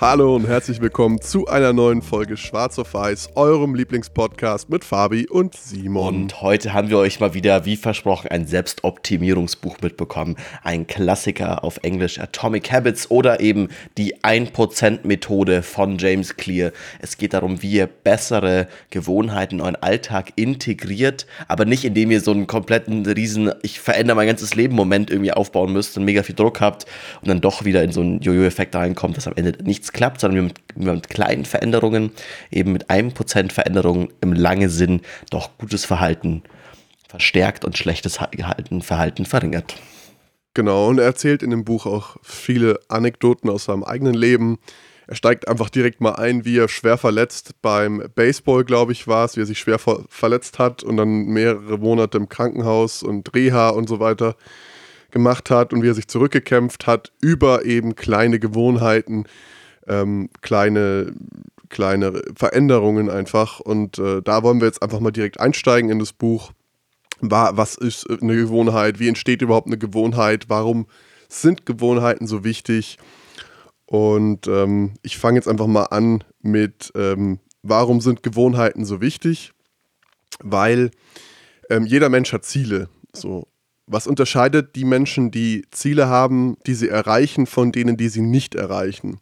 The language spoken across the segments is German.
Hallo und herzlich willkommen zu einer neuen Folge Schwarz auf Weiß, eurem Lieblingspodcast mit Fabi und Simon. Und heute haben wir euch mal wieder, wie versprochen, ein Selbstoptimierungsbuch mitbekommen. Ein Klassiker auf Englisch, Atomic Habits oder eben die 1%-Methode von James Clear. Es geht darum, wie ihr bessere Gewohnheiten in euren Alltag integriert, aber nicht indem ihr so einen kompletten riesen, ich verändere mein ganzes Leben Moment irgendwie aufbauen müsst und mega viel Druck habt und dann doch wieder in so einen Jojo-Effekt reinkommt, dass am Ende nichts klappt, sondern wir mit, mit kleinen Veränderungen, eben mit einem Prozent Veränderungen im langen Sinn doch gutes Verhalten verstärkt und schlechtes Verhalten, Verhalten verringert. Genau, und er erzählt in dem Buch auch viele Anekdoten aus seinem eigenen Leben. Er steigt einfach direkt mal ein, wie er schwer verletzt beim Baseball, glaube ich, war es, wie er sich schwer ver verletzt hat und dann mehrere Monate im Krankenhaus und Reha und so weiter gemacht hat und wie er sich zurückgekämpft hat über eben kleine Gewohnheiten, ähm, kleine, kleine Veränderungen einfach. Und äh, da wollen wir jetzt einfach mal direkt einsteigen in das Buch. Was ist eine Gewohnheit? Wie entsteht überhaupt eine Gewohnheit? Warum sind Gewohnheiten so wichtig? Und ähm, ich fange jetzt einfach mal an mit, ähm, warum sind Gewohnheiten so wichtig? Weil ähm, jeder Mensch hat Ziele. So. Was unterscheidet die Menschen, die Ziele haben, die sie erreichen, von denen, die sie nicht erreichen?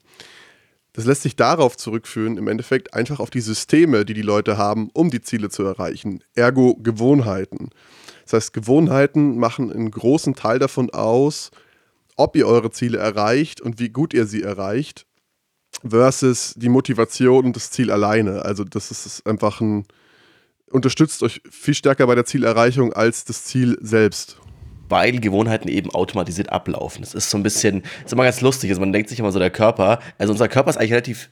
Das lässt sich darauf zurückführen, im Endeffekt einfach auf die Systeme, die die Leute haben, um die Ziele zu erreichen. Ergo Gewohnheiten. Das heißt, Gewohnheiten machen einen großen Teil davon aus, ob ihr eure Ziele erreicht und wie gut ihr sie erreicht, versus die Motivation und das Ziel alleine. Also das ist einfach ein, unterstützt euch viel stärker bei der Zielerreichung als das Ziel selbst weil Gewohnheiten eben automatisiert ablaufen. Das ist so ein bisschen, ist immer ganz lustig. Also man denkt sich immer so, der Körper, also unser Körper ist eigentlich relativ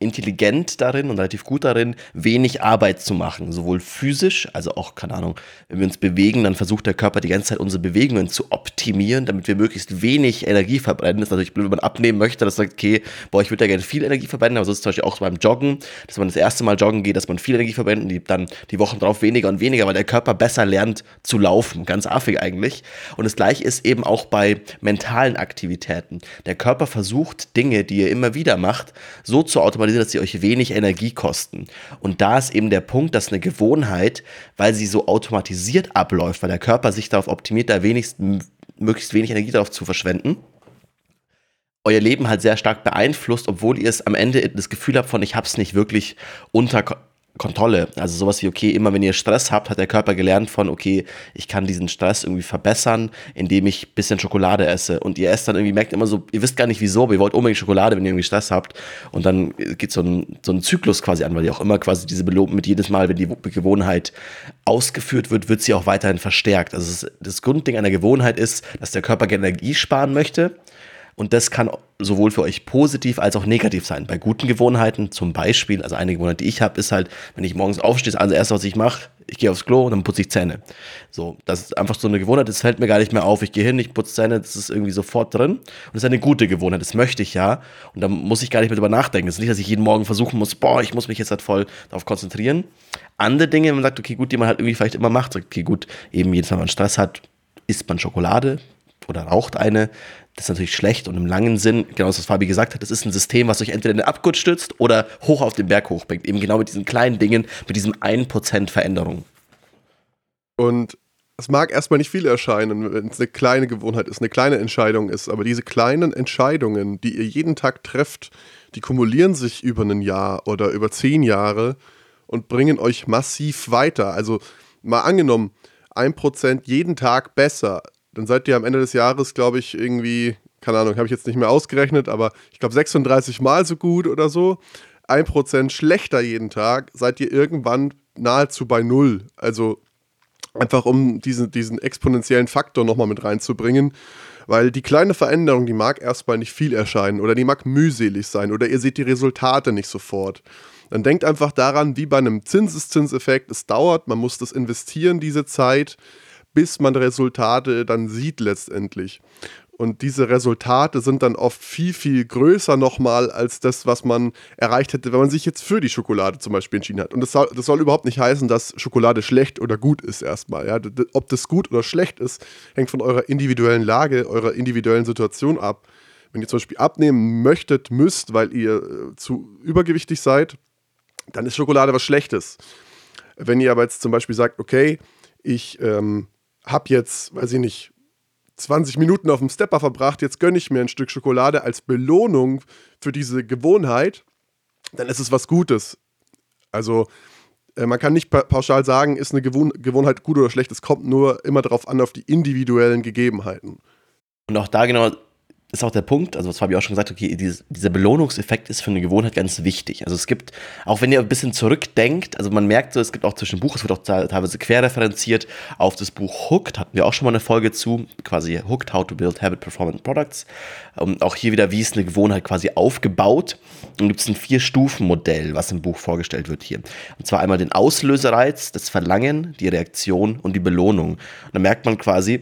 intelligent darin und relativ gut darin, wenig Arbeit zu machen. Sowohl physisch, also auch, keine Ahnung, wenn wir uns bewegen, dann versucht der Körper die ganze Zeit unsere Bewegungen zu optimieren, damit wir möglichst wenig Energie verbrennen. Das ist natürlich blöd, wenn man abnehmen möchte, dass sagt, okay, boah, ich würde ja gerne viel Energie verbrennen, aber so ist es zum Beispiel auch beim Joggen, dass man das erste Mal joggen geht, dass man viel Energie verbrennt und die, dann die Wochen drauf weniger und weniger, weil der Körper besser lernt zu laufen. Ganz affig eigentlich. Und das gleiche ist eben auch bei mentalen Aktivitäten. Der Körper versucht Dinge, die er immer wieder macht, so zu automatisieren, signalisiert, dass sie euch wenig Energie kosten. Und da ist eben der Punkt, dass eine Gewohnheit, weil sie so automatisiert abläuft, weil der Körper sich darauf optimiert, da wenigstens möglichst wenig Energie darauf zu verschwenden, euer Leben halt sehr stark beeinflusst, obwohl ihr es am Ende das Gefühl habt von, ich habe es nicht wirklich unter Kontrolle. Also sowas wie, okay, immer wenn ihr Stress habt, hat der Körper gelernt von, okay, ich kann diesen Stress irgendwie verbessern, indem ich ein bisschen Schokolade esse. Und ihr esst dann irgendwie, merkt immer so, ihr wisst gar nicht wieso, aber ihr wollt unbedingt Schokolade, wenn ihr irgendwie Stress habt. Und dann geht so ein, so ein Zyklus quasi an, weil ihr auch immer quasi diese Belohnung mit jedes Mal, wenn die Gewohnheit ausgeführt wird, wird sie auch weiterhin verstärkt. Also das Grundding einer Gewohnheit ist, dass der Körper Energie sparen möchte und das kann sowohl für euch positiv als auch negativ sein. Bei guten Gewohnheiten, zum Beispiel, also eine Gewohnheit, die ich habe, ist halt, wenn ich morgens aufstehe, das erste, was ich mache, ich gehe aufs Klo und dann putze ich Zähne. So, das ist einfach so eine Gewohnheit, das fällt mir gar nicht mehr auf. Ich gehe hin, ich putze Zähne, das ist irgendwie sofort drin. Und das ist eine gute Gewohnheit, das möchte ich ja. Und da muss ich gar nicht mehr drüber nachdenken. Das ist nicht, dass ich jeden Morgen versuchen muss, boah, ich muss mich jetzt halt voll darauf konzentrieren. Andere Dinge, wenn man sagt, okay, gut, die man halt irgendwie vielleicht immer macht, sagt, okay, gut, eben jedes Mal, wenn man Stress hat, isst man Schokolade oder raucht eine. Das ist natürlich schlecht und im langen Sinn, genau das, was Fabi gesagt hat, das ist ein System, was euch entweder in den Abgrund stützt oder hoch auf den Berg hochbringt. Eben genau mit diesen kleinen Dingen, mit diesem 1% Veränderung. Und es mag erstmal nicht viel erscheinen, wenn es eine kleine Gewohnheit ist, eine kleine Entscheidung ist, aber diese kleinen Entscheidungen, die ihr jeden Tag trefft, die kumulieren sich über ein Jahr oder über zehn Jahre und bringen euch massiv weiter. Also mal angenommen, 1% jeden Tag besser dann seid ihr am Ende des Jahres, glaube ich, irgendwie, keine Ahnung, habe ich jetzt nicht mehr ausgerechnet, aber ich glaube 36 Mal so gut oder so. 1% schlechter jeden Tag, seid ihr irgendwann nahezu bei Null. Also einfach um diesen, diesen exponentiellen Faktor nochmal mit reinzubringen. Weil die kleine Veränderung, die mag erstmal nicht viel erscheinen oder die mag mühselig sein oder ihr seht die Resultate nicht sofort. Dann denkt einfach daran, wie bei einem Zinseszinseffekt, es dauert, man muss das investieren, diese Zeit bis man Resultate dann sieht letztendlich. Und diese Resultate sind dann oft viel, viel größer nochmal als das, was man erreicht hätte, wenn man sich jetzt für die Schokolade zum Beispiel entschieden hat. Und das soll, das soll überhaupt nicht heißen, dass Schokolade schlecht oder gut ist erstmal. Ja? Ob das gut oder schlecht ist, hängt von eurer individuellen Lage, eurer individuellen Situation ab. Wenn ihr zum Beispiel abnehmen möchtet, müsst, weil ihr äh, zu übergewichtig seid, dann ist Schokolade was Schlechtes. Wenn ihr aber jetzt zum Beispiel sagt, okay, ich ähm, habe jetzt, weiß ich nicht, 20 Minuten auf dem Stepper verbracht, jetzt gönne ich mir ein Stück Schokolade als Belohnung für diese Gewohnheit, dann ist es was Gutes. Also äh, man kann nicht pa pauschal sagen, ist eine Gewohn Gewohnheit gut oder schlecht. Es kommt nur immer darauf an, auf die individuellen Gegebenheiten. Und auch da genau ist auch der Punkt, also das Fabi auch schon gesagt, okay, dieser Belohnungseffekt ist für eine Gewohnheit ganz wichtig. Also es gibt, auch wenn ihr ein bisschen zurückdenkt, also man merkt so, es gibt auch zwischen Buch, es wird auch teilweise querreferenziert auf das Buch Hooked, hatten wir auch schon mal eine Folge zu, quasi Hooked, How to Build Habit Performance Products. Und auch hier wieder, wie ist eine Gewohnheit quasi aufgebaut. Und gibt es ein Vier-Stufen-Modell, was im Buch vorgestellt wird hier. Und zwar einmal den Auslösereiz, das Verlangen, die Reaktion und die Belohnung. Und da merkt man quasi,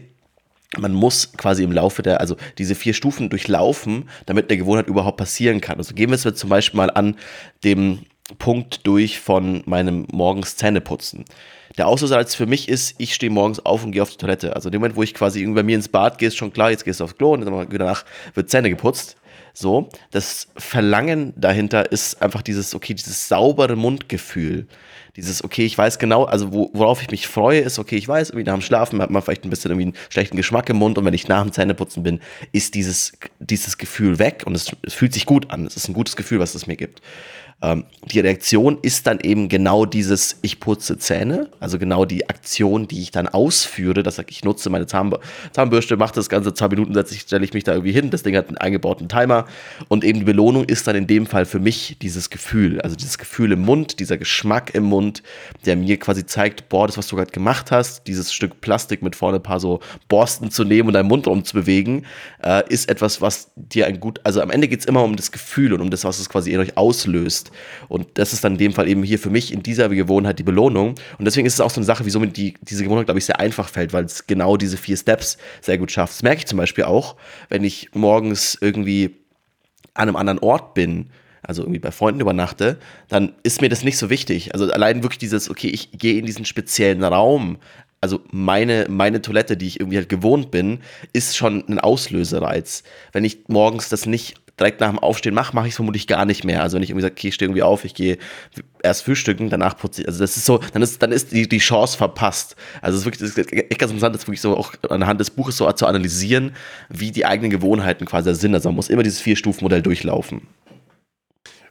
man muss quasi im Laufe der, also diese vier Stufen durchlaufen, damit eine Gewohnheit überhaupt passieren kann. Also gehen wir jetzt zum Beispiel mal an dem Punkt durch von meinem morgens Zähneputzen. Der Auslöser für mich ist, ich stehe morgens auf und gehe auf die Toilette. Also in dem Moment, wo ich quasi bei mir ins Bad gehe, ist schon klar, jetzt gehst du aufs Klo und danach wird Zähne geputzt. So, das Verlangen dahinter ist einfach dieses, okay, dieses saubere Mundgefühl. Dieses, okay, ich weiß genau, also worauf ich mich freue, ist, okay, ich weiß, irgendwie nach dem Schlafen hat man vielleicht ein bisschen irgendwie einen schlechten Geschmack im Mund und wenn ich nach dem Zähneputzen bin, ist dieses, dieses Gefühl weg und es, es fühlt sich gut an. Es ist ein gutes Gefühl, was es mir gibt. Ähm, die Reaktion ist dann eben genau dieses, ich putze Zähne, also genau die Aktion, die ich dann ausführe, dass ich nutze meine Zahn Zahnbürste, mache das Ganze zwei Minuten, stelle ich mich da irgendwie hin, das Ding hat einen eingebauten Timer und eben die Belohnung ist dann in dem Fall für mich dieses Gefühl, also dieses Gefühl im Mund, dieser Geschmack im Mund, der mir quasi zeigt, boah, das, was du gerade gemacht hast, dieses Stück Plastik mit vorne ein paar so Borsten zu nehmen und deinen Mund umzubewegen, äh, ist etwas, was dir ein gut, also am Ende geht es immer um das Gefühl und um das, was es quasi in euch auslöst. Und das ist dann in dem Fall eben hier für mich in dieser Gewohnheit die Belohnung. Und deswegen ist es auch so eine Sache, wieso mir die, diese Gewohnheit, glaube ich, sehr einfach fällt, weil es genau diese vier Steps sehr gut schafft. Das merke ich zum Beispiel auch, wenn ich morgens irgendwie an einem anderen Ort bin, also irgendwie bei Freunden übernachte, dann ist mir das nicht so wichtig. Also allein wirklich dieses, okay, ich gehe in diesen speziellen Raum, also meine, meine Toilette, die ich irgendwie halt gewohnt bin, ist schon ein Auslösereiz. Wenn ich morgens das nicht direkt nach dem Aufstehen mache, mache ich es vermutlich gar nicht mehr. Also wenn ich irgendwie sage, okay, ich stehe irgendwie auf, ich gehe erst frühstücken, danach putze ich. Also das ist so, dann ist, dann ist die, die Chance verpasst. Also es ist wirklich, das ist echt ganz interessant, das wirklich so auch anhand des Buches so zu analysieren, wie die eigenen Gewohnheiten quasi sind. Also man muss immer dieses Vier-Stufen-Modell durchlaufen.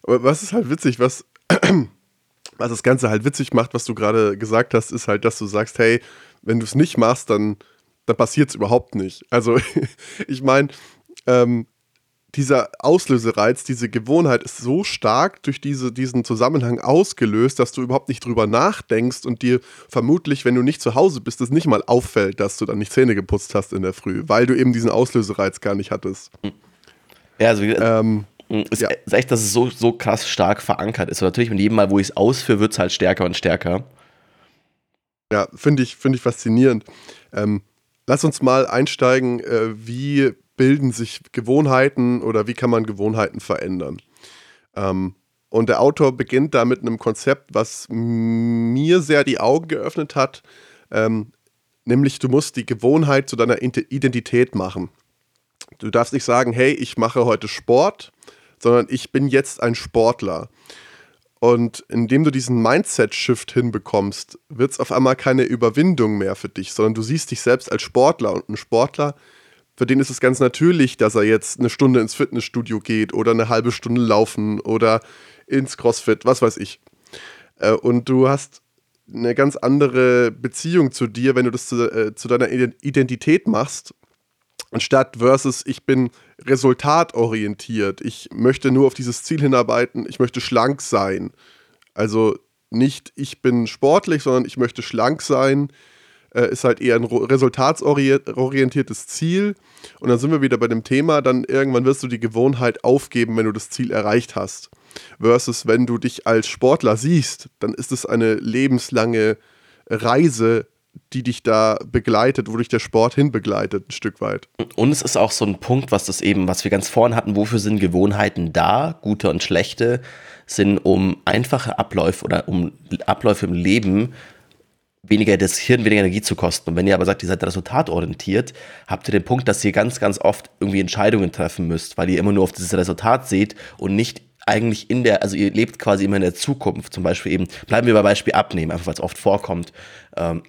Aber was ist halt witzig, was, was das Ganze halt witzig macht, was du gerade gesagt hast, ist halt, dass du sagst, hey, wenn du es nicht machst, dann, dann passiert es überhaupt nicht. Also ich meine, ähm, dieser Auslösereiz, diese Gewohnheit ist so stark durch diese, diesen Zusammenhang ausgelöst, dass du überhaupt nicht drüber nachdenkst und dir vermutlich, wenn du nicht zu Hause bist, es nicht mal auffällt, dass du dann nicht Zähne geputzt hast in der Früh, weil du eben diesen Auslösereiz gar nicht hattest. Ja, also ähm, ist, ja. ist echt, dass es so, so krass stark verankert ist. Und natürlich mit jedem Mal, wo ich es ausführe, wird es halt stärker und stärker. Ja, finde ich, find ich faszinierend. Ähm, lass uns mal einsteigen, äh, wie bilden sich Gewohnheiten oder wie kann man Gewohnheiten verändern. Ähm, und der Autor beginnt da mit einem Konzept, was mir sehr die Augen geöffnet hat, ähm, nämlich du musst die Gewohnheit zu deiner Identität machen. Du darfst nicht sagen, hey, ich mache heute Sport, sondern ich bin jetzt ein Sportler. Und indem du diesen Mindset-Shift hinbekommst, wird es auf einmal keine Überwindung mehr für dich, sondern du siehst dich selbst als Sportler. Und ein Sportler für den ist es ganz natürlich, dass er jetzt eine Stunde ins Fitnessstudio geht oder eine halbe Stunde laufen oder ins CrossFit, was weiß ich. Äh, und du hast eine ganz andere Beziehung zu dir, wenn du das zu, äh, zu deiner Identität machst, anstatt versus ich bin resultatorientiert. Ich möchte nur auf dieses Ziel hinarbeiten, ich möchte schlank sein. Also nicht ich bin sportlich, sondern ich möchte schlank sein äh, ist halt eher ein resultatsorientiertes Ziel. Und dann sind wir wieder bei dem Thema, dann irgendwann wirst du die Gewohnheit aufgeben, wenn du das Ziel erreicht hast. Versus wenn du dich als Sportler siehst, dann ist es eine lebenslange Reise, die dich da begleitet, wo dich der Sport hinbegleitet, ein Stück weit. Und es ist auch so ein Punkt, was das eben, was wir ganz vorhin hatten, wofür sind Gewohnheiten da, gute und schlechte, sind um einfache Abläufe oder um Abläufe im Leben weniger das Hirn weniger Energie zu kosten. Und wenn ihr aber sagt, ihr seid resultatorientiert, habt ihr den Punkt, dass ihr ganz, ganz oft irgendwie Entscheidungen treffen müsst, weil ihr immer nur auf dieses Resultat seht und nicht eigentlich in der, also ihr lebt quasi immer in der Zukunft. Zum Beispiel eben, bleiben wir bei Beispiel abnehmen, einfach weil es oft vorkommt. Ähm,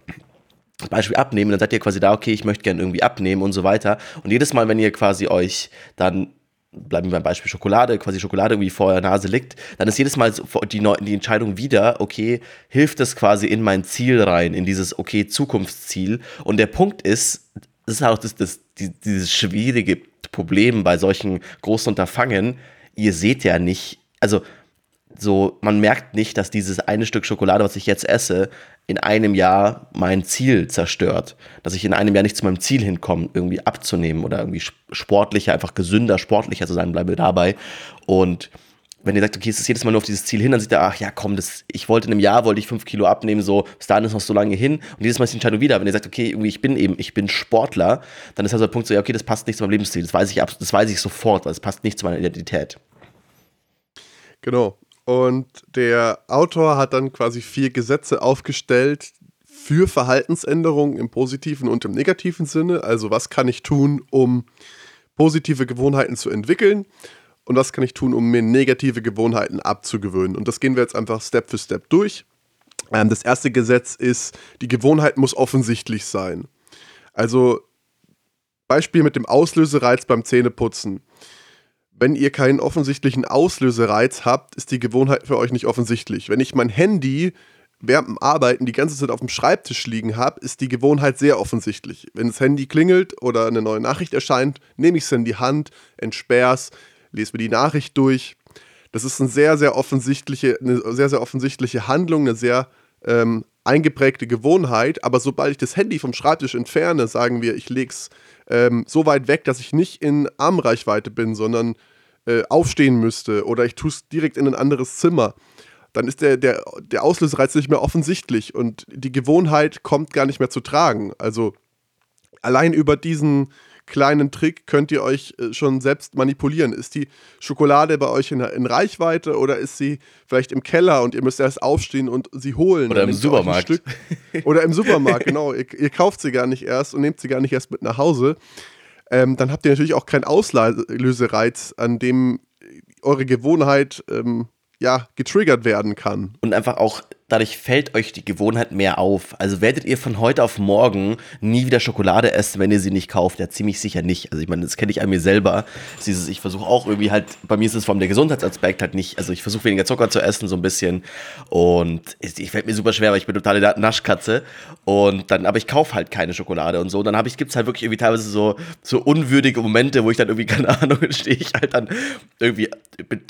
Beispiel abnehmen, dann seid ihr quasi da, okay, ich möchte gerne irgendwie abnehmen und so weiter. Und jedes Mal, wenn ihr quasi euch dann bleiben wir beim Beispiel Schokolade, quasi Schokolade irgendwie vor der Nase liegt, dann ist jedes Mal die, die Entscheidung wieder, okay, hilft das quasi in mein Ziel rein, in dieses, okay, Zukunftsziel. Und der Punkt ist, das ist auch das, das, dieses schwierige Problem bei solchen großen Unterfangen, ihr seht ja nicht, also so, man merkt nicht, dass dieses eine Stück Schokolade, was ich jetzt esse, in einem Jahr mein Ziel zerstört. Dass ich in einem Jahr nicht zu meinem Ziel hinkomme, irgendwie abzunehmen oder irgendwie sportlicher, einfach gesünder, sportlicher zu sein, bleibe dabei. Und wenn ihr sagt, okay, es ist jedes Mal nur auf dieses Ziel hin, dann sieht er, ach ja, komm, das, ich wollte in einem Jahr, wollte ich fünf Kilo abnehmen, so, bis dahin ist noch so lange hin. Und jedes Mal ist die Entscheidung wieder. Wenn ihr sagt, okay, irgendwie, ich bin eben, ich bin Sportler, dann ist also der Punkt so, ja, okay, das passt nicht zu meinem Lebensstil. Das weiß ich, das weiß ich sofort, das passt nicht zu meiner Identität. Genau. Und der Autor hat dann quasi vier Gesetze aufgestellt für Verhaltensänderungen im positiven und im negativen Sinne. Also was kann ich tun, um positive Gewohnheiten zu entwickeln und was kann ich tun, um mir negative Gewohnheiten abzugewöhnen. Und das gehen wir jetzt einfach Step für Step durch. Ähm, das erste Gesetz ist, die Gewohnheit muss offensichtlich sein. Also Beispiel mit dem Auslösereiz beim Zähneputzen wenn ihr keinen offensichtlichen Auslösereiz habt, ist die Gewohnheit für euch nicht offensichtlich. Wenn ich mein Handy während dem Arbeiten die ganze Zeit auf dem Schreibtisch liegen habe, ist die Gewohnheit sehr offensichtlich. Wenn das Handy klingelt oder eine neue Nachricht erscheint, nehme ich es in die Hand, entsperre es, lese mir die Nachricht durch. Das ist eine sehr, sehr offensichtliche, eine sehr, sehr offensichtliche Handlung, eine sehr ähm, eingeprägte Gewohnheit. Aber sobald ich das Handy vom Schreibtisch entferne, sagen wir, ich lege es ähm, so weit weg, dass ich nicht in Armreichweite bin, sondern äh, aufstehen müsste oder ich tue es direkt in ein anderes Zimmer, dann ist der, der, der Auslösereiz nicht mehr offensichtlich und die Gewohnheit kommt gar nicht mehr zu tragen. Also allein über diesen kleinen Trick könnt ihr euch äh, schon selbst manipulieren. Ist die Schokolade bei euch in, in Reichweite oder ist sie vielleicht im Keller und ihr müsst erst aufstehen und sie holen? Oder im Supermarkt. Oder im Supermarkt, genau. Ihr, ihr, kauft sie gar nicht erst und nehmt sie gar nicht erst mit nach Hause. Ähm, dann habt ihr natürlich auch keinen Auslösereiz, an dem eure Gewohnheit ähm, ja, getriggert werden kann. Und einfach auch dadurch fällt euch die Gewohnheit mehr auf. Also werdet ihr von heute auf morgen nie wieder Schokolade essen, wenn ihr sie nicht kauft? Ja, ziemlich sicher nicht. Also ich meine, das kenne ich an mir selber. Dieses, ich versuche auch irgendwie halt, bei mir ist es vom der Gesundheitsaspekt halt nicht, also ich versuche weniger Zucker zu essen, so ein bisschen. Und ich, fällt mir super schwer, weil ich bin totale Naschkatze. Und dann, aber ich kaufe halt keine Schokolade und so. Und dann habe ich, gibt es halt wirklich irgendwie teilweise so, so unwürdige Momente, wo ich dann irgendwie, keine Ahnung, stehe ich halt dann irgendwie,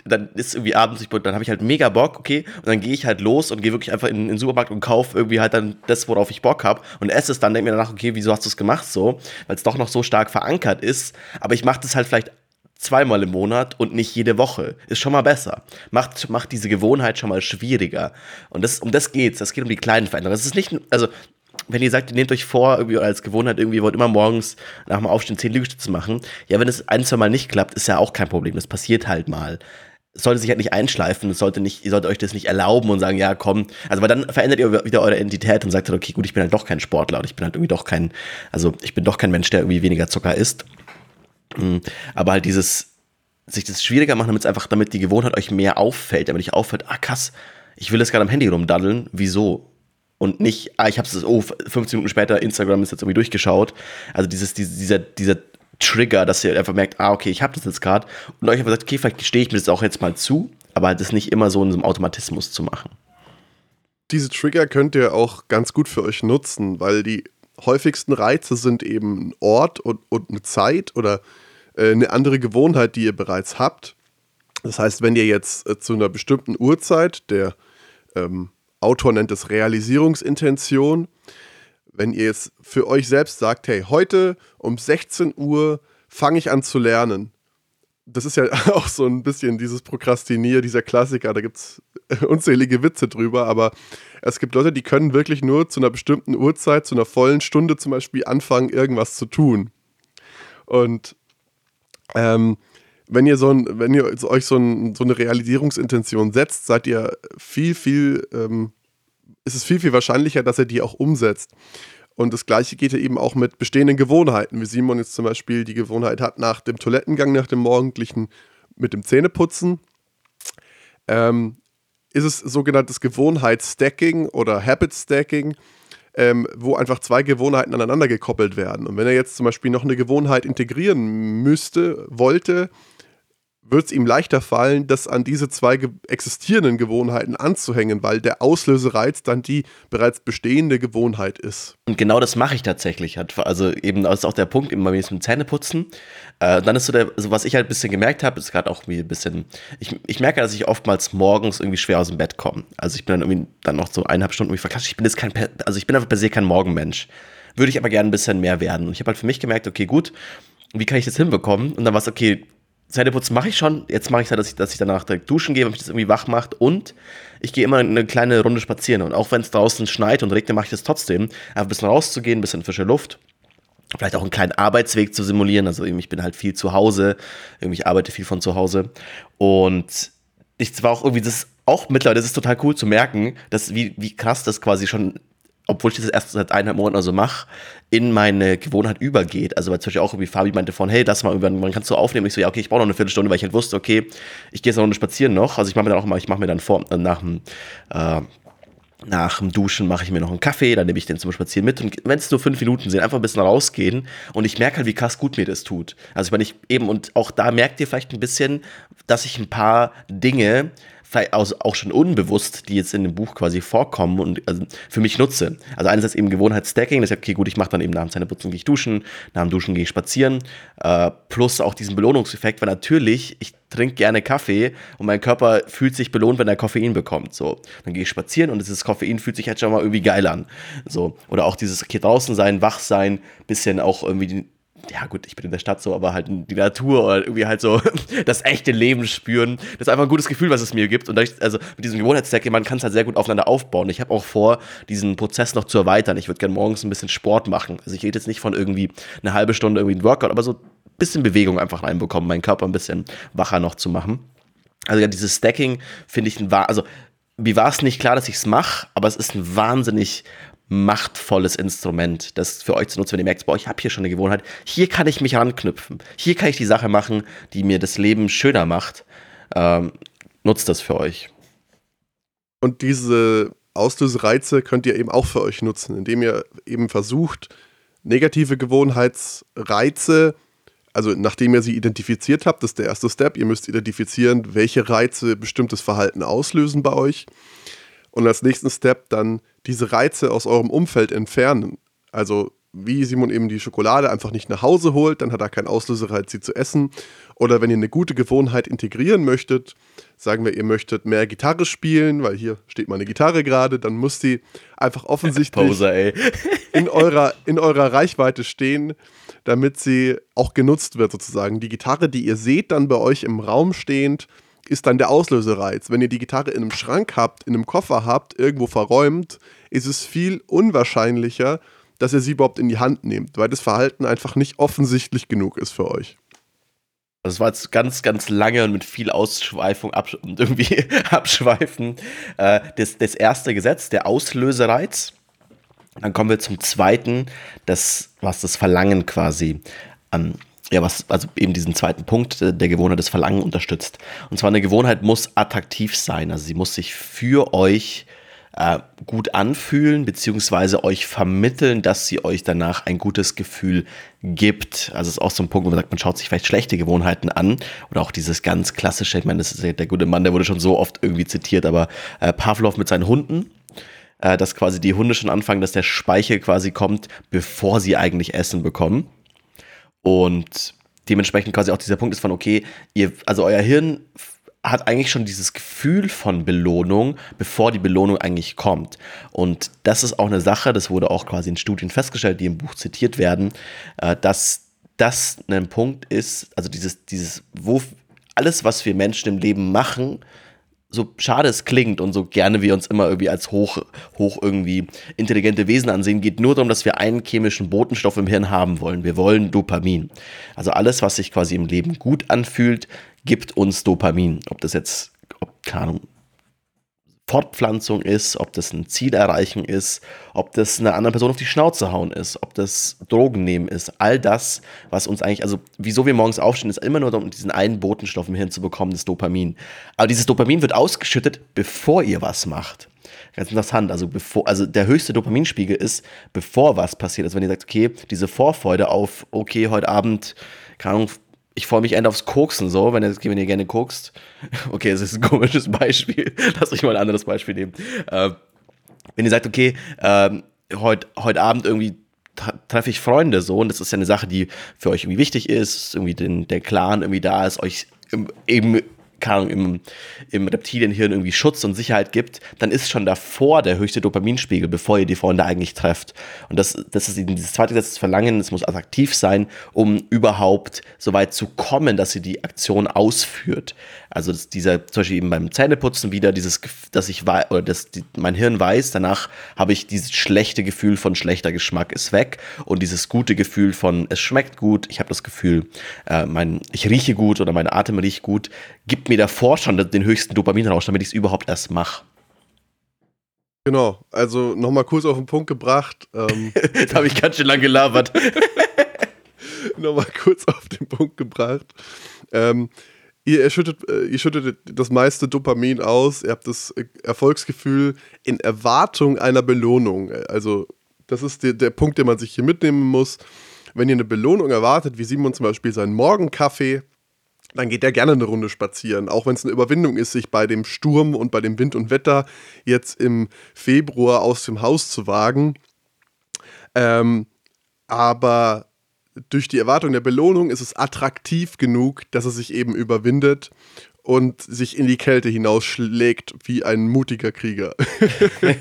dann ist irgendwie abends, dann habe ich halt mega Bock, okay, und dann gehe ich halt los und gehe wirklich einfach in, in den Supermarkt und kaufe irgendwie halt dann das, worauf ich Bock habe und esse es dann, denke mir danach, okay, wieso hast du es gemacht so? Weil es doch noch so stark verankert ist. Aber ich mache das halt vielleicht zweimal im Monat und nicht jede Woche. Ist schon mal besser. Macht, macht diese Gewohnheit schon mal schwieriger. Und das, um das geht's. Das geht um die kleinen Veränderungen. Es ist nicht, also, wenn ihr sagt, ihr nehmt euch vor, irgendwie als Gewohnheit, irgendwie wollt immer morgens nach dem Aufstehen zehn Liegestütze machen. Ja, wenn es ein, zwei Mal nicht klappt, ist ja auch kein Problem. Das passiert halt mal sollte sich halt nicht einschleifen, sollte nicht, ihr solltet euch das nicht erlauben und sagen, ja, komm, also weil dann verändert ihr wieder eure Identität und sagt halt, okay, gut, ich bin halt doch kein Sportler und ich bin halt irgendwie doch kein, also ich bin doch kein Mensch, der irgendwie weniger Zucker isst. Mm, aber halt dieses, sich das schwieriger machen, damit es einfach, damit die Gewohnheit euch mehr auffällt, damit ich auffällt, ah krass, ich will jetzt gerade am Handy rumdaddeln, wieso? Und nicht, ah, ich habe es, oh, 15 Minuten später, Instagram ist jetzt irgendwie durchgeschaut. Also dieses, dieser, dieser Trigger, dass ihr einfach merkt, ah, okay, ich habe das jetzt gerade und euch einfach sagt, okay, vielleicht stehe ich mir das auch jetzt mal zu, aber halt das nicht immer so in so einem Automatismus zu machen. Diese Trigger könnt ihr auch ganz gut für euch nutzen, weil die häufigsten Reize sind eben ein Ort und, und eine Zeit oder äh, eine andere Gewohnheit, die ihr bereits habt. Das heißt, wenn ihr jetzt äh, zu einer bestimmten Uhrzeit, der ähm, Autor nennt es Realisierungsintention, wenn ihr jetzt für euch selbst sagt, hey, heute um 16 Uhr fange ich an zu lernen. Das ist ja auch so ein bisschen dieses Prokrastinier, dieser Klassiker, da gibt es unzählige Witze drüber, aber es gibt Leute, die können wirklich nur zu einer bestimmten Uhrzeit, zu einer vollen Stunde zum Beispiel anfangen, irgendwas zu tun. Und ähm, wenn ihr, so ein, wenn ihr euch so, ein, so, eine Realisierungsintention setzt, seid ihr viel, viel ähm, ist es viel, viel wahrscheinlicher, dass er die auch umsetzt. Und das gleiche geht ja eben auch mit bestehenden Gewohnheiten, wie Simon jetzt zum Beispiel die Gewohnheit hat, nach dem Toilettengang, nach dem morgendlichen mit dem Zähneputzen, ähm, ist es sogenanntes Gewohnheitsstacking oder Habit Stacking, ähm, wo einfach zwei Gewohnheiten aneinander gekoppelt werden. Und wenn er jetzt zum Beispiel noch eine Gewohnheit integrieren müsste, wollte, wird es ihm leichter fallen, das an diese zwei ge existierenden Gewohnheiten anzuhängen, weil der Auslösereiz dann die bereits bestehende Gewohnheit ist. Und genau das mache ich tatsächlich. Also eben, das ist auch der Punkt, ist mit Zähneputzen. Äh, dann ist so der, also was ich halt ein bisschen gemerkt habe, ist gerade auch ein bisschen, ich, ich merke, dass ich oftmals morgens irgendwie schwer aus dem Bett komme. Also ich bin dann irgendwie dann noch so eineinhalb Stunden irgendwie verklatscht. Ich bin jetzt kein, also ich bin einfach per se kein Morgenmensch. Würde ich aber gerne ein bisschen mehr werden. Und ich habe halt für mich gemerkt, okay, gut, wie kann ich das hinbekommen? Und dann war es, okay, Zähneputzen mache ich schon. Jetzt mache ich es halt, dass ich, dass ich danach direkt duschen gehe, wenn mich das irgendwie wach macht. Und ich gehe immer eine kleine Runde spazieren. Und auch wenn es draußen schneit und regnet, mache ich das trotzdem. Einfach ein bisschen rauszugehen, ein bisschen frische Luft. Vielleicht auch einen kleinen Arbeitsweg zu simulieren. Also ich bin halt viel zu Hause. Ich arbeite viel von zu Hause. Und ich war auch irgendwie, das auch mittlerweile, das ist total cool zu merken, dass wie, wie krass das quasi schon obwohl ich das erst seit eineinhalb Monaten oder so mache, in meine Gewohnheit übergeht. Also weil zum Beispiel auch irgendwie Fabi meinte von, hey, lass mal über, man kannst du aufnehmen. Ich so, ja, okay, ich brauche noch eine Viertelstunde, weil ich halt wusste, okay, ich gehe jetzt noch eine spazieren noch. Also ich mache mir dann auch mal, ich mache mir dann vor, nach dem, äh, nach dem Duschen mache ich mir noch einen Kaffee, dann nehme ich den zum Spazieren mit und wenn es nur fünf Minuten sind, einfach ein bisschen rausgehen und ich merke halt, wie krass gut mir das tut. Also ich meine, ich eben und auch da merkt ihr vielleicht ein bisschen, dass ich ein paar Dinge vielleicht auch schon unbewusst, die jetzt in dem Buch quasi vorkommen und also für mich nutze. Also einerseits eben Gewohnheitsstacking, das ist okay, gut, ich mache dann eben nach dem Zähneputzen gehe ich duschen, nach dem Duschen gehe ich spazieren, äh, plus auch diesen Belohnungseffekt, weil natürlich, ich trinke gerne Kaffee und mein Körper fühlt sich belohnt, wenn er Koffein bekommt. So, dann gehe ich spazieren und dieses Koffein fühlt sich halt schon mal irgendwie geil an. So, oder auch dieses, okay, draußen sein, wach sein, bisschen auch irgendwie ja gut, ich bin in der Stadt so, aber halt die Natur oder irgendwie halt so das echte Leben spüren. Das ist einfach ein gutes Gefühl, was es mir gibt. Und ich, also mit diesem Gewohnheitsstack, man kann es halt sehr gut aufeinander aufbauen. Ich habe auch vor, diesen Prozess noch zu erweitern. Ich würde gerne morgens ein bisschen Sport machen. Also ich rede jetzt nicht von irgendwie eine halbe Stunde irgendwie ein Workout, aber so ein bisschen Bewegung einfach reinbekommen, meinen Körper ein bisschen wacher noch zu machen. Also ja, dieses Stacking finde ich ein also wie war es nicht klar, dass ich es mache, aber es ist ein wahnsinnig machtvolles Instrument, das für euch zu nutzen, wenn ihr merkt, boah, ich habe hier schon eine Gewohnheit, hier kann ich mich ranknüpfen, hier kann ich die Sache machen, die mir das Leben schöner macht. Ähm, nutzt das für euch. Und diese Auslösereize könnt ihr eben auch für euch nutzen, indem ihr eben versucht, negative Gewohnheitsreize, also nachdem ihr sie identifiziert habt, das ist der erste Step, ihr müsst identifizieren, welche Reize bestimmtes Verhalten auslösen bei euch und als nächsten Step dann diese Reize aus eurem Umfeld entfernen. Also wie Simon eben die Schokolade einfach nicht nach Hause holt, dann hat er keinen Auslösereiz, sie zu essen. Oder wenn ihr eine gute Gewohnheit integrieren möchtet, sagen wir, ihr möchtet mehr Gitarre spielen, weil hier steht meine Gitarre gerade, dann muss die einfach offensichtlich Poser, in, eurer, in eurer Reichweite stehen, damit sie auch genutzt wird sozusagen. Die Gitarre, die ihr seht, dann bei euch im Raum stehend, ist dann der Auslösereiz. Wenn ihr die Gitarre in einem Schrank habt, in einem Koffer habt, irgendwo verräumt, ist es viel unwahrscheinlicher, dass ihr sie überhaupt in die Hand nehmt, weil das Verhalten einfach nicht offensichtlich genug ist für euch. Das war jetzt ganz, ganz lange und mit viel Ausschweifung absch und irgendwie abschweifen. Äh, das, das erste Gesetz, der Auslösereiz. Dann kommen wir zum zweiten, das, was das Verlangen quasi an ja, was also eben diesen zweiten Punkt äh, der Gewohnheit des Verlangen unterstützt. Und zwar eine Gewohnheit muss attraktiv sein, also sie muss sich für euch äh, gut anfühlen, beziehungsweise euch vermitteln, dass sie euch danach ein gutes Gefühl gibt. Also es ist auch so ein Punkt, wo man sagt, man schaut sich vielleicht schlechte Gewohnheiten an oder auch dieses ganz klassische, ich meine, das ist der gute Mann, der wurde schon so oft irgendwie zitiert, aber äh, Pavlov mit seinen Hunden, äh, dass quasi die Hunde schon anfangen, dass der Speichel quasi kommt, bevor sie eigentlich Essen bekommen. Und dementsprechend quasi auch dieser Punkt ist von, okay, ihr, also euer Hirn hat eigentlich schon dieses Gefühl von Belohnung, bevor die Belohnung eigentlich kommt. Und das ist auch eine Sache, das wurde auch quasi in Studien festgestellt, die im Buch zitiert werden, äh, dass das ein Punkt ist, also dieses, dieses, wo alles, was wir Menschen im Leben machen, so schade es klingt und so gerne wir uns immer irgendwie als hoch, hoch irgendwie intelligente Wesen ansehen, geht nur darum, dass wir einen chemischen Botenstoff im Hirn haben wollen. Wir wollen Dopamin. Also alles, was sich quasi im Leben gut anfühlt, gibt uns Dopamin. Ob das jetzt, ob, keine Ahnung, Fortpflanzung ist, ob das ein Ziel erreichen ist, ob das einer anderen Person auf die Schnauze hauen ist, ob das Drogen nehmen ist. All das, was uns eigentlich, also wieso wir morgens aufstehen, ist immer nur um diesen einen Botenstoff im Hirn zu bekommen, das Dopamin. Aber dieses Dopamin wird ausgeschüttet, bevor ihr was macht. Ganz interessant. Also, bevor, also der höchste Dopaminspiegel ist, bevor was passiert. Also wenn ihr sagt, okay, diese Vorfreude auf, okay, heute Abend, keine Ahnung, ich freue mich eher aufs Koksen, so, wenn ihr, wenn ihr gerne kokst. Okay, das ist ein komisches Beispiel. Lass euch mal ein anderes Beispiel nehmen. Äh, wenn ihr sagt, okay, äh, heute heut Abend irgendwie treffe ich Freunde so und das ist ja eine Sache, die für euch irgendwie wichtig ist, irgendwie den, der Clan irgendwie da ist, euch eben keine im, im Reptilienhirn irgendwie Schutz und Sicherheit gibt, dann ist schon davor der höchste Dopaminspiegel, bevor ihr die Freunde eigentlich trefft. Und das, das ist eben dieses zweite Gesetz des Verlangen, es muss attraktiv sein, um überhaupt so weit zu kommen, dass ihr die Aktion ausführt. Also dieser, zum Beispiel eben beim Zähneputzen wieder dieses, dass ich oder dass die, mein Hirn weiß, danach habe ich dieses schlechte Gefühl von schlechter Geschmack ist weg und dieses gute Gefühl von es schmeckt gut, ich habe das Gefühl, äh, mein, ich rieche gut oder mein Atem riecht gut, gibt mir davor schon den höchsten Dopaminrausch, damit ich es überhaupt erst mache. Genau, also nochmal kurz auf den Punkt gebracht. Ähm, da habe ich ganz schön lang gelabert. nochmal kurz auf den Punkt gebracht. Ähm, ihr, schüttet, äh, ihr schüttet das meiste Dopamin aus, ihr habt das Erfolgsgefühl in Erwartung einer Belohnung. Also, das ist der, der Punkt, den man sich hier mitnehmen muss. Wenn ihr eine Belohnung erwartet, wie Simon zum Beispiel seinen Morgenkaffee, dann geht er gerne eine Runde spazieren. Auch wenn es eine Überwindung ist, sich bei dem Sturm und bei dem Wind und Wetter jetzt im Februar aus dem Haus zu wagen. Ähm, aber durch die Erwartung der Belohnung ist es attraktiv genug, dass er sich eben überwindet und sich in die Kälte hinausschlägt wie ein mutiger Krieger.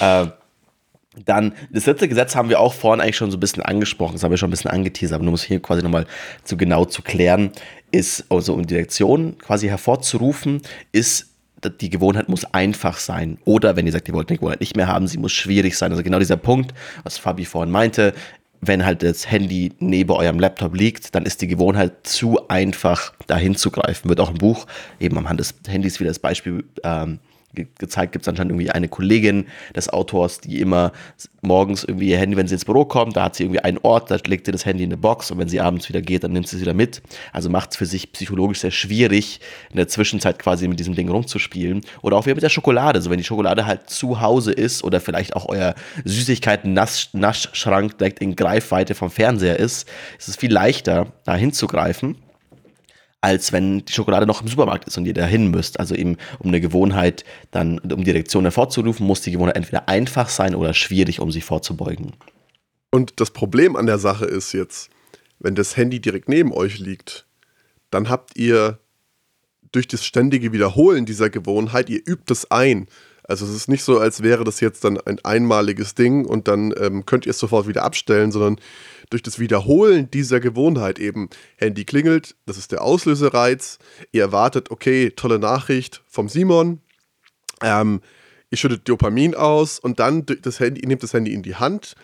ähm, dann, das dritte Gesetz haben wir auch vorhin eigentlich schon so ein bisschen angesprochen, das haben wir schon ein bisschen angeteasert, aber nur um es hier quasi nochmal zu genau zu klären, ist, also um Direktion quasi hervorzurufen, ist die Gewohnheit muss einfach sein. Oder wenn ihr sagt, ihr wollt die Gewohnheit nicht mehr haben, sie muss schwierig sein. Also genau dieser Punkt, was Fabi vorhin meinte, wenn halt das Handy neben eurem Laptop liegt, dann ist die Gewohnheit zu einfach, da hinzugreifen. Wird auch im Buch eben am Hand des Handys wieder das Beispiel ähm, gezeigt, gibt es anscheinend irgendwie eine Kollegin des Autors, die immer morgens irgendwie ihr Handy, wenn sie ins Büro kommt, da hat sie irgendwie einen Ort, da legt sie das Handy in eine Box und wenn sie abends wieder geht, dann nimmt sie es wieder mit. Also macht es für sich psychologisch sehr schwierig, in der Zwischenzeit quasi mit diesem Ding rumzuspielen. Oder auch wieder mit der Schokolade. So wenn die Schokolade halt zu Hause ist oder vielleicht auch euer Süßigkeiten-Naschschrank direkt in Greifweite vom Fernseher ist, ist es viel leichter, da hinzugreifen als wenn die Schokolade noch im Supermarkt ist und ihr dahin müsst. Also eben, um eine Gewohnheit dann, um Direktion hervorzurufen, muss die Gewohnheit entweder einfach sein oder schwierig, um sich vorzubeugen. Und das Problem an der Sache ist jetzt, wenn das Handy direkt neben euch liegt, dann habt ihr durch das ständige Wiederholen dieser Gewohnheit, ihr übt es ein. Also es ist nicht so, als wäre das jetzt dann ein einmaliges Ding und dann ähm, könnt ihr es sofort wieder abstellen, sondern durch das Wiederholen dieser Gewohnheit eben, Handy klingelt, das ist der Auslösereiz, ihr erwartet, okay, tolle Nachricht vom Simon, ähm, ihr schüttet Dopamin aus und dann das Handy, ihr nehmt das Handy in die Hand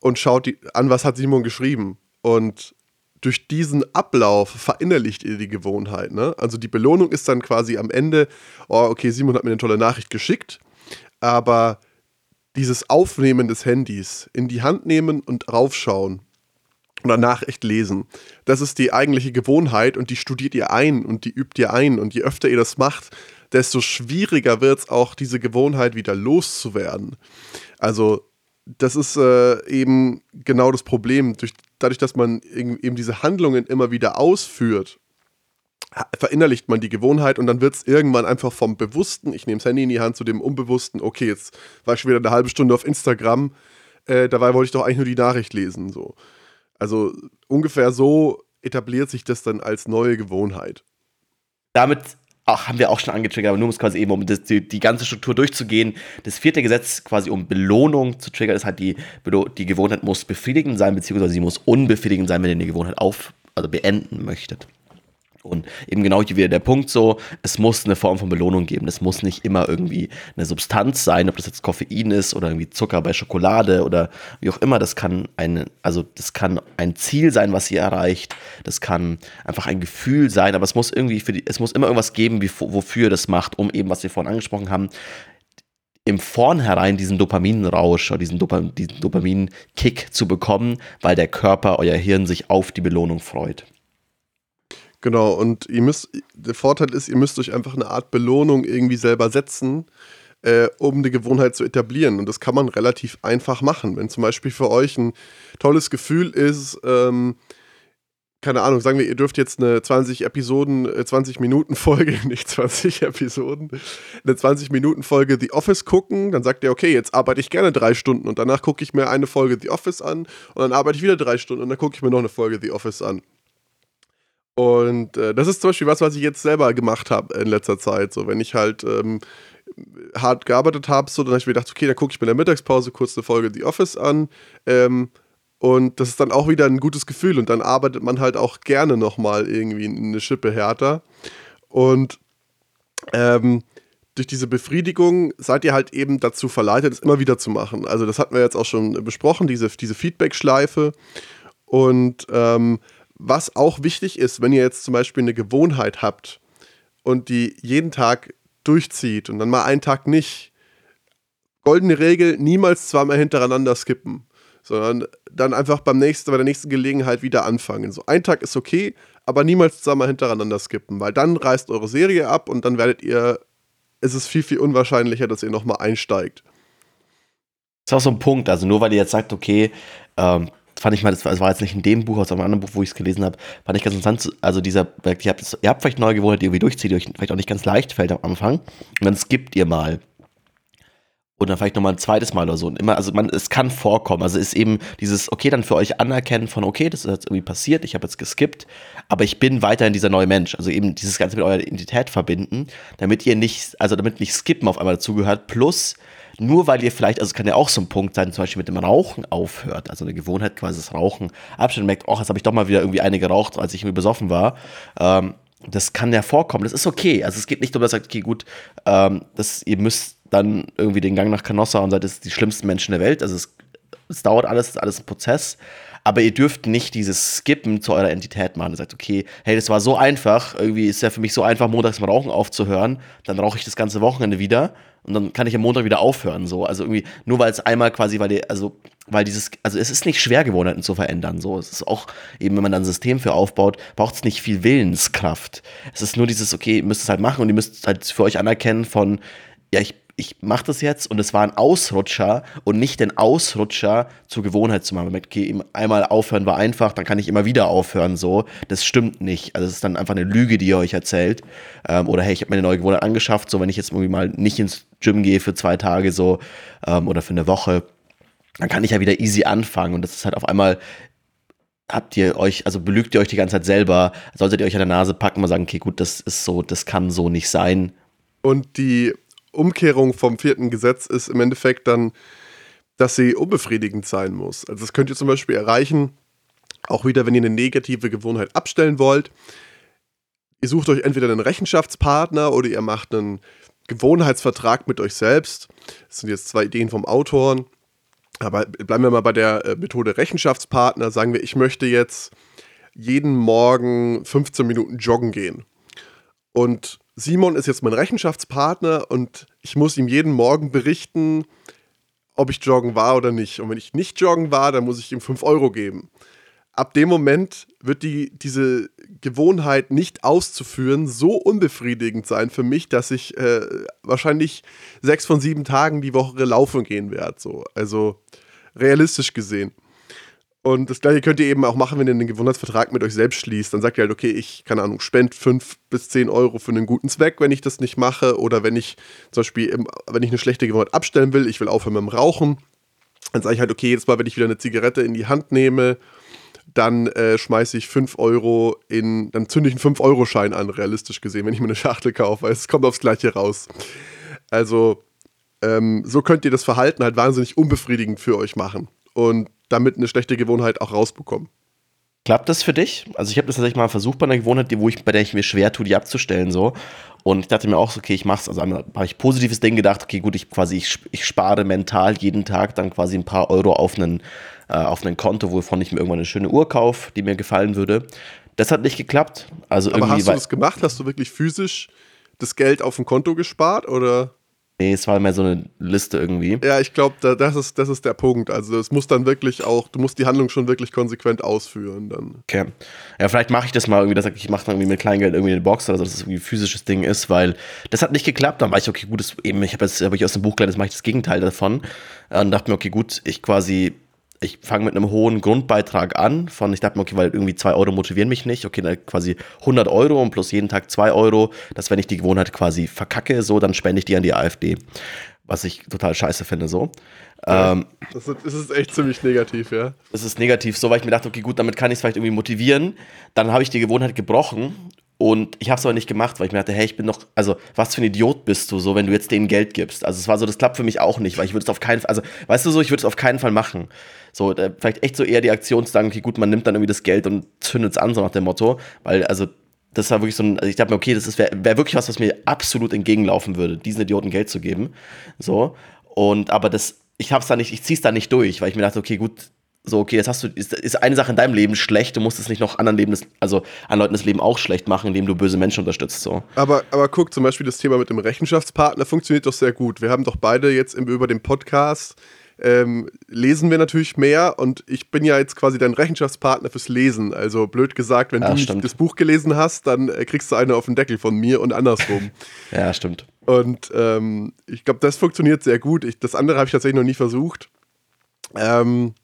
und schaut die, an, was hat Simon geschrieben. Und durch diesen Ablauf verinnerlicht ihr die Gewohnheit. Ne? Also die Belohnung ist dann quasi am Ende, oh, okay, Simon hat mir eine tolle Nachricht geschickt, aber dieses Aufnehmen des Handys, in die Hand nehmen und raufschauen, oder Nachricht lesen. Das ist die eigentliche Gewohnheit und die studiert ihr ein und die übt ihr ein. Und je öfter ihr das macht, desto schwieriger wird es auch, diese Gewohnheit wieder loszuwerden. Also, das ist äh, eben genau das Problem. Durch, dadurch, dass man eben diese Handlungen immer wieder ausführt, verinnerlicht man die Gewohnheit und dann wird es irgendwann einfach vom Bewussten, ich nehme das Handy in die Hand, zu dem Unbewussten, okay, jetzt war ich schon wieder eine halbe Stunde auf Instagram, äh, dabei wollte ich doch eigentlich nur die Nachricht lesen. So. Also ungefähr so etabliert sich das dann als neue Gewohnheit. Damit auch, haben wir auch schon angetriggert, aber nur um es quasi eben, um das, die, die, ganze Struktur durchzugehen. Das vierte Gesetz quasi um Belohnung zu triggern, ist halt die, die Gewohnheit muss befriedigend sein, beziehungsweise sie muss unbefriedigend sein, wenn ihr die Gewohnheit auf, also beenden möchtet. Und eben genau hier wieder der Punkt so, es muss eine Form von Belohnung geben. Es muss nicht immer irgendwie eine Substanz sein, ob das jetzt Koffein ist oder irgendwie Zucker bei Schokolade oder wie auch immer. Das kann ein, also das kann ein Ziel sein, was ihr erreicht. Das kann einfach ein Gefühl sein, aber es muss irgendwie für die, es muss immer irgendwas geben, wie, wofür ihr das macht, um eben, was wir vorhin angesprochen haben, im Vornherein diesen Dopaminrausch oder diesen, Dopam diesen Dopaminkick zu bekommen, weil der Körper, euer Hirn sich auf die Belohnung freut. Genau, und ihr müsst, der Vorteil ist, ihr müsst euch einfach eine Art Belohnung irgendwie selber setzen, äh, um eine Gewohnheit zu etablieren. Und das kann man relativ einfach machen. Wenn zum Beispiel für euch ein tolles Gefühl ist, ähm, keine Ahnung, sagen wir, ihr dürft jetzt eine 20 Episoden, 20 äh, Minuten Folge, nicht 20 Episoden, eine 20 Minuten Folge The Office gucken, dann sagt ihr, okay, jetzt arbeite ich gerne drei Stunden und danach gucke ich mir eine Folge The Office an und dann arbeite ich wieder drei Stunden und dann gucke ich mir noch eine Folge The Office an. Und äh, das ist zum Beispiel was, was ich jetzt selber gemacht habe in letzter Zeit. So, wenn ich halt ähm, hart gearbeitet habe, so, dann habe ich mir gedacht, okay, dann gucke ich mir in der Mittagspause kurz eine Folge The Office an. Ähm, und das ist dann auch wieder ein gutes Gefühl. Und dann arbeitet man halt auch gerne nochmal irgendwie eine Schippe härter. Und ähm, durch diese Befriedigung seid ihr halt eben dazu verleitet, es immer wieder zu machen. Also das hatten wir jetzt auch schon besprochen, diese, diese Feedback-Schleife. Und ähm, was auch wichtig ist, wenn ihr jetzt zum Beispiel eine Gewohnheit habt und die jeden Tag durchzieht und dann mal einen Tag nicht, goldene Regel, niemals zweimal hintereinander skippen, sondern dann einfach beim nächsten, bei der nächsten Gelegenheit wieder anfangen. So ein Tag ist okay, aber niemals zweimal hintereinander skippen, weil dann reißt eure Serie ab und dann werdet ihr, es ist viel, viel unwahrscheinlicher, dass ihr nochmal einsteigt. Das ist auch so ein Punkt, also nur weil ihr jetzt sagt, okay, ähm, fand ich mal, das war, das war, jetzt nicht in dem Buch, aus einem anderen Buch, wo ich es gelesen habe, fand ich ganz interessant. Also dieser, ihr habt, ihr habt vielleicht neue Gewohnheit, die irgendwie durchzieht, die euch vielleicht auch nicht ganz leicht fällt am Anfang. Und dann skippt ihr mal. Und dann vielleicht nochmal ein zweites Mal oder so. Und immer, also man, es kann vorkommen. Also ist eben dieses, okay, dann für euch anerkennen von, okay, das ist jetzt irgendwie passiert, ich habe jetzt geskippt, aber ich bin weiterhin dieser neue Mensch. Also eben dieses Ganze mit eurer Identität verbinden, damit ihr nicht, also damit nicht Skippen auf einmal dazugehört, plus nur weil ihr vielleicht, also es kann ja auch so ein Punkt sein, zum Beispiel mit dem Rauchen aufhört, also eine Gewohnheit quasi das Rauchen abstellen merkt, oh, jetzt habe ich doch mal wieder irgendwie eine geraucht, als ich irgendwie besoffen war. Ähm, das kann ja vorkommen, das ist okay. Also es geht nicht darum, dass ihr sagt, okay, gut, ähm, das, ihr müsst dann irgendwie den Gang nach Canossa und seid es die schlimmsten Menschen der Welt. Also es, es dauert alles, es ist alles ein Prozess. Aber ihr dürft nicht dieses Skippen zu eurer Entität machen. Ihr sagt, okay, hey, das war so einfach. Irgendwie ist ja für mich so einfach, montags mit Rauchen aufzuhören. Dann rauche ich das ganze Wochenende wieder und dann kann ich am Montag wieder aufhören. So, also irgendwie nur weil es einmal quasi, weil die, also weil dieses, also es ist nicht schwer Gewohnheiten zu verändern. So, es ist auch eben, wenn man dann ein System für aufbaut, braucht es nicht viel Willenskraft. Es ist nur dieses, okay, ihr müsst es halt machen und ihr müsst halt für euch anerkennen von, ja, ich ich mache das jetzt und es war ein Ausrutscher und nicht den Ausrutscher zur Gewohnheit zu machen. Okay, einmal aufhören war einfach, dann kann ich immer wieder aufhören. So, das stimmt nicht. Also es ist dann einfach eine Lüge, die ihr euch erzählt. Ähm, oder hey, ich habe mir eine neue Gewohnheit angeschafft. So, wenn ich jetzt irgendwie mal nicht ins Gym gehe für zwei Tage so ähm, oder für eine Woche, dann kann ich ja wieder easy anfangen. Und das ist halt auf einmal habt ihr euch, also belügt ihr euch die ganze Zeit selber, solltet ihr euch an der Nase packen und sagen, okay, gut, das ist so, das kann so nicht sein. Und die Umkehrung vom vierten Gesetz ist im Endeffekt dann, dass sie unbefriedigend sein muss. Also das könnt ihr zum Beispiel erreichen, auch wieder, wenn ihr eine negative Gewohnheit abstellen wollt. Ihr sucht euch entweder einen Rechenschaftspartner oder ihr macht einen Gewohnheitsvertrag mit euch selbst. Das sind jetzt zwei Ideen vom Autoren. Aber bleiben wir mal bei der äh, Methode Rechenschaftspartner. Sagen wir, ich möchte jetzt jeden Morgen 15 Minuten joggen gehen. Und Simon ist jetzt mein Rechenschaftspartner und ich muss ihm jeden Morgen berichten, ob ich joggen war oder nicht. Und wenn ich nicht joggen war, dann muss ich ihm 5 Euro geben. Ab dem Moment wird die, diese Gewohnheit nicht auszuführen so unbefriedigend sein für mich, dass ich äh, wahrscheinlich sechs von sieben Tagen die Woche laufen gehen werde. So. Also realistisch gesehen. Und das gleiche könnt ihr eben auch machen, wenn ihr einen Gewohnheitsvertrag mit euch selbst schließt. Dann sagt ihr halt, okay, ich, keine Ahnung, spende 5 bis 10 Euro für einen guten Zweck, wenn ich das nicht mache. Oder wenn ich zum Beispiel, wenn ich eine schlechte Gewohnheit abstellen will, ich will aufhören mit dem Rauchen, dann sage ich halt, okay, jedes Mal, wenn ich wieder eine Zigarette in die Hand nehme, dann äh, schmeiße ich 5 Euro in, dann zünde ich einen 5-Euro-Schein an, realistisch gesehen, wenn ich mir eine Schachtel kaufe, weil es kommt aufs Gleiche raus. Also, ähm, so könnt ihr das Verhalten halt wahnsinnig unbefriedigend für euch machen. Und damit eine schlechte Gewohnheit auch rausbekommen. Klappt das für dich? Also ich habe das tatsächlich mal versucht bei einer Gewohnheit, wo ich, bei der ich mir schwer tue, die abzustellen so. Und ich dachte mir auch, okay, ich mach's. Also habe ich positives Ding gedacht, okay, gut, ich quasi, ich, ich spare mental jeden Tag dann quasi ein paar Euro auf einen, äh, auf einen Konto, wovon ich mir irgendwann eine schöne Uhr kaufe, die mir gefallen würde. Das hat nicht geklappt. Also Aber hast du das gemacht? Hast du wirklich physisch das Geld auf dem Konto gespart oder? Nee, es war mehr so eine Liste irgendwie. Ja, ich glaube, da, das, ist, das ist der Punkt. Also es muss dann wirklich auch, du musst die Handlung schon wirklich konsequent ausführen dann. Okay. Ja, vielleicht mache ich das mal irgendwie, dass ich mache dann irgendwie mit Kleingeld irgendwie eine Box oder so, dass es irgendwie ein physisches Ding ist, weil das hat nicht geklappt. Dann war ich, okay, gut, das, eben, ich habe jetzt hab ich aus dem Buch gelernt, jetzt mache ich das Gegenteil davon. Und dachte mir, okay, gut, ich quasi ich fange mit einem hohen Grundbeitrag an, von, ich dachte mir, okay, weil irgendwie 2 Euro motivieren mich nicht, okay, dann quasi 100 Euro und plus jeden Tag 2 Euro, dass wenn ich die Gewohnheit quasi verkacke, so, dann spende ich die an die AfD. Was ich total scheiße finde, so. Ja, ähm, das, ist, das ist echt ziemlich negativ, ja. Das ist negativ, so, weil ich mir dachte, okay, gut, damit kann ich es vielleicht irgendwie motivieren. Dann habe ich die Gewohnheit gebrochen und ich habe es aber nicht gemacht, weil ich mir dachte, hey, ich bin doch, also was für ein Idiot bist du so, wenn du jetzt denen Geld gibst. Also es war so, das klappt für mich auch nicht, weil ich würde es auf keinen Fall, also weißt du so, ich würde es auf keinen Fall machen. So, äh, vielleicht echt so eher die Aktion zu sagen, okay, gut, man nimmt dann irgendwie das Geld und zündet es an, so nach dem Motto. Weil, also, das war wirklich so ein, also ich dachte mir, okay, das wäre wär wirklich was, was mir absolut entgegenlaufen würde, diesen Idioten Geld zu geben. So. Und aber das, ich hab's da nicht, ich zieh's da nicht durch, weil ich mir dachte, okay, gut, so, okay, jetzt hast du, ist, ist eine Sache in deinem Leben schlecht, du musst es nicht noch anderen Leben, also an Leuten das Leben auch schlecht machen, indem du böse Menschen unterstützt. So. Aber, aber guck, zum Beispiel das Thema mit dem Rechenschaftspartner funktioniert doch sehr gut. Wir haben doch beide jetzt im, über den Podcast ähm, lesen wir natürlich mehr und ich bin ja jetzt quasi dein Rechenschaftspartner fürs Lesen. Also blöd gesagt, wenn ja, du stimmt. das Buch gelesen hast, dann äh, kriegst du eine auf den Deckel von mir und andersrum. ja, stimmt. Und ähm, ich glaube, das funktioniert sehr gut. Ich, das andere habe ich tatsächlich noch nie versucht. Ähm,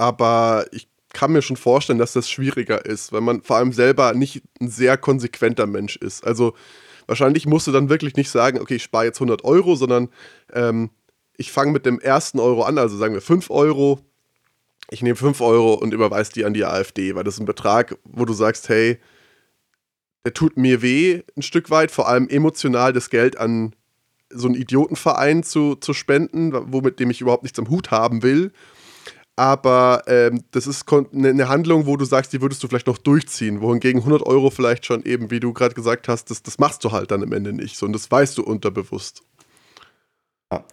aber ich kann mir schon vorstellen, dass das schwieriger ist, weil man vor allem selber nicht ein sehr konsequenter Mensch ist. Also wahrscheinlich musst du dann wirklich nicht sagen, okay, ich spare jetzt 100 Euro, sondern ähm, ich fange mit dem ersten Euro an, also sagen wir 5 Euro. Ich nehme 5 Euro und überweise die an die AfD, weil das ist ein Betrag, wo du sagst, hey, der tut mir weh ein Stück weit, vor allem emotional das Geld an so einen Idiotenverein zu, zu spenden, womit dem ich überhaupt nichts am Hut haben will aber ähm, das ist eine ne Handlung, wo du sagst, die würdest du vielleicht noch durchziehen, wohingegen 100 Euro vielleicht schon eben, wie du gerade gesagt hast, das, das machst du halt dann am Ende nicht so und das weißt du unterbewusst.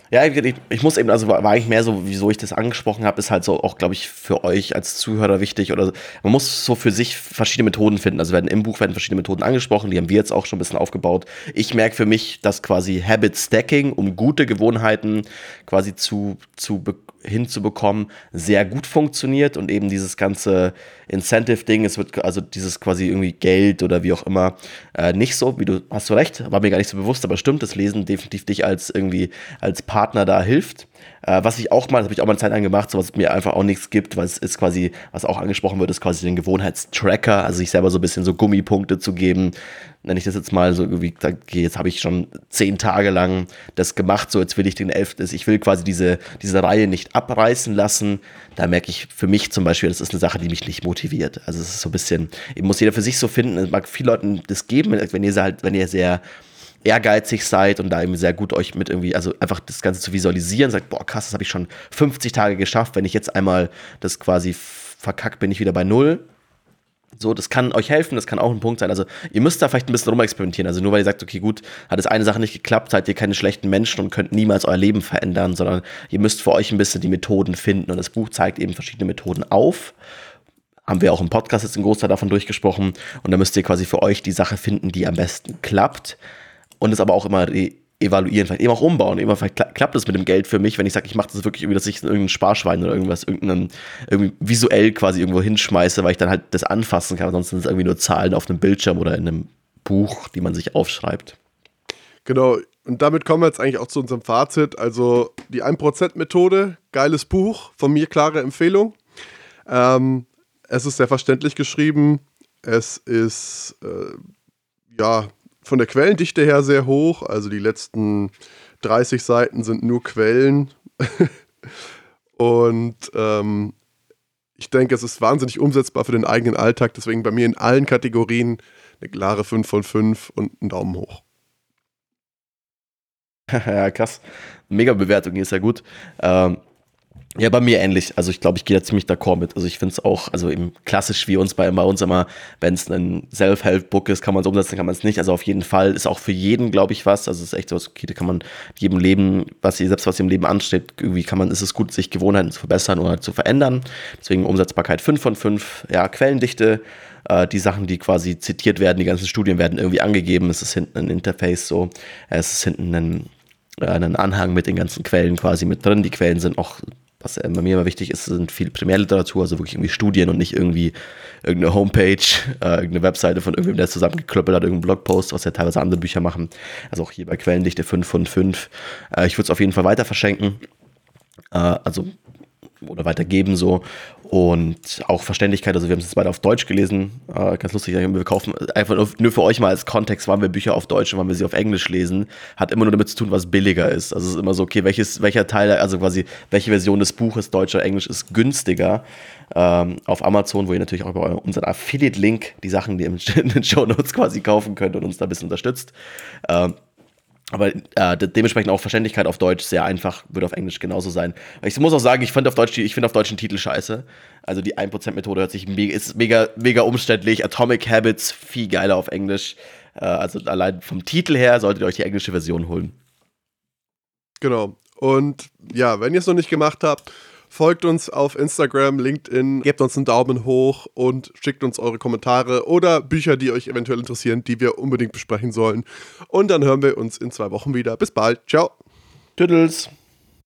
Ja, ich, ich, muss eben, also war eigentlich mehr so, wieso ich das angesprochen habe, ist halt so auch, glaube ich, für euch als Zuhörer wichtig. Oder man muss so für sich verschiedene Methoden finden. Also werden im Buch werden verschiedene Methoden angesprochen, die haben wir jetzt auch schon ein bisschen aufgebaut. Ich merke für mich, dass quasi Habit Stacking, um gute Gewohnheiten quasi zu, zu bekommen, hinzubekommen, sehr gut funktioniert und eben dieses ganze Incentive-Ding, es wird also dieses quasi irgendwie Geld oder wie auch immer äh, nicht so, wie du hast du recht, war mir gar nicht so bewusst, aber stimmt, das Lesen definitiv dich als irgendwie als Partner da hilft. Äh, was ich auch mal, das habe ich auch mal eine Zeit lang gemacht, so was mir einfach auch nichts gibt, es ist quasi, was auch angesprochen wird, ist quasi den Gewohnheitstracker, also sich selber so ein bisschen so Gummipunkte zu geben. Nenne ich das jetzt mal so irgendwie, okay, jetzt habe ich schon zehn Tage lang das gemacht, so jetzt will ich den elften, ich will quasi diese, diese Reihe nicht abreißen lassen. Da merke ich für mich zum Beispiel, das ist eine Sache, die mich nicht motiviert. Also es ist so ein bisschen, muss jeder für sich so finden, es mag vielen Leuten das geben, wenn ihr halt, wenn ihr sehr ehrgeizig seid und da eben sehr gut euch mit irgendwie, also einfach das Ganze zu visualisieren, sagt, boah, krass, das habe ich schon 50 Tage geschafft, wenn ich jetzt einmal das quasi verkackt, bin ich wieder bei Null. So, das kann euch helfen, das kann auch ein Punkt sein. Also, ihr müsst da vielleicht ein bisschen rumexperimentieren. Also, nur weil ihr sagt, okay, gut, hat es eine Sache nicht geklappt, seid ihr keine schlechten Menschen und könnt niemals euer Leben verändern, sondern ihr müsst für euch ein bisschen die Methoden finden. Und das Buch zeigt eben verschiedene Methoden auf haben wir auch im Podcast jetzt einen Großteil davon durchgesprochen. Und da müsst ihr quasi für euch die Sache finden, die am besten klappt und es aber auch immer evaluieren, vielleicht eben auch umbauen. Immer vielleicht klappt es mit dem Geld für mich, wenn ich sage, ich mache das wirklich irgendwie, dass ich irgendein Sparschwein oder irgendwas, irgendeinen, irgendwie visuell quasi irgendwo hinschmeiße, weil ich dann halt das anfassen kann. Ansonsten sind es irgendwie nur Zahlen auf einem Bildschirm oder in einem Buch, die man sich aufschreibt. Genau, und damit kommen wir jetzt eigentlich auch zu unserem Fazit. Also die 1%-Methode, geiles Buch, von mir klare Empfehlung. Ähm, es ist sehr verständlich geschrieben. Es ist, äh, ja, von der Quellendichte her sehr hoch. Also die letzten 30 Seiten sind nur Quellen. Und ähm, ich denke, es ist wahnsinnig umsetzbar für den eigenen Alltag. Deswegen bei mir in allen Kategorien eine klare 5 von 5 und einen Daumen hoch. ja, krass. Mega Bewertung hier ist ja gut. Ähm, Ja, bei mir ähnlich. Also ich glaube, ich gehe da ziemlich d'accord mit. Also ich finde es auch, also eben klassisch wie uns bei, bei uns immer, wenn es ein Self-Help-Book ist, kann man es umsetzen, kann man es nicht. Also auf jeden Fall ist auch für jeden, glaube ich, was. Also es ist echt so, okay, da kann man jedem Leben, was selbst was im Leben ansteht, irgendwie kann man, ist es gut, sich Gewohnheiten zu verbessern oder zu verändern. Deswegen Umsetzbarkeit 5 von 5, ja, Quellendichte, äh, die Sachen, die quasi zitiert werden, die ganzen Studien werden irgendwie angegeben. Es ist hinten ein Interface so, es ist hinten ein äh, einen Anhang mit den ganzen Quellen quasi mit drin. Die Quellen sind auch was bei mir immer wichtig ist, sind viel Primärliteratur, also wirklich irgendwie Studien und nicht irgendwie irgendeine Homepage, äh, irgendeine Webseite von irgendwem, der zusammengeklöppelt hat, irgendein Blogpost, was ja teilweise andere Bücher machen. Also auch hier bei Quellendichte 5 von 5. Äh, ich würde es auf jeden Fall weiter verschenken. Äh, also oder weitergeben so und auch Verständlichkeit. Also wir haben es jetzt beide auf Deutsch gelesen, äh, ganz lustig. Wir kaufen einfach nur für euch mal als Kontext, wann wir Bücher auf Deutsch und wann wir sie auf Englisch lesen, hat immer nur damit zu tun, was billiger ist. Also es ist immer so, okay, welches, welcher Teil, also quasi welche Version des Buches, Deutsch oder Englisch, ist günstiger ähm, auf Amazon, wo ihr natürlich auch über unseren Affiliate-Link die Sachen, die in den Show Notes quasi kaufen könnt und uns da ein bisschen unterstützt. Ähm, aber äh, dementsprechend auch Verständlichkeit auf Deutsch sehr einfach, würde auf Englisch genauso sein. Ich muss auch sagen, ich finde auf Deutsch, ich finde auf Deutsch einen Titel scheiße. Also die 1%-Methode hört sich mega, ist mega, mega umständlich. Atomic Habits, viel geiler auf Englisch. Äh, also allein vom Titel her solltet ihr euch die englische Version holen. Genau. Und ja, wenn ihr es noch nicht gemacht habt, Folgt uns auf Instagram, LinkedIn, gebt uns einen Daumen hoch und schickt uns eure Kommentare oder Bücher, die euch eventuell interessieren, die wir unbedingt besprechen sollen. Und dann hören wir uns in zwei Wochen wieder. Bis bald. Ciao. Tüdels.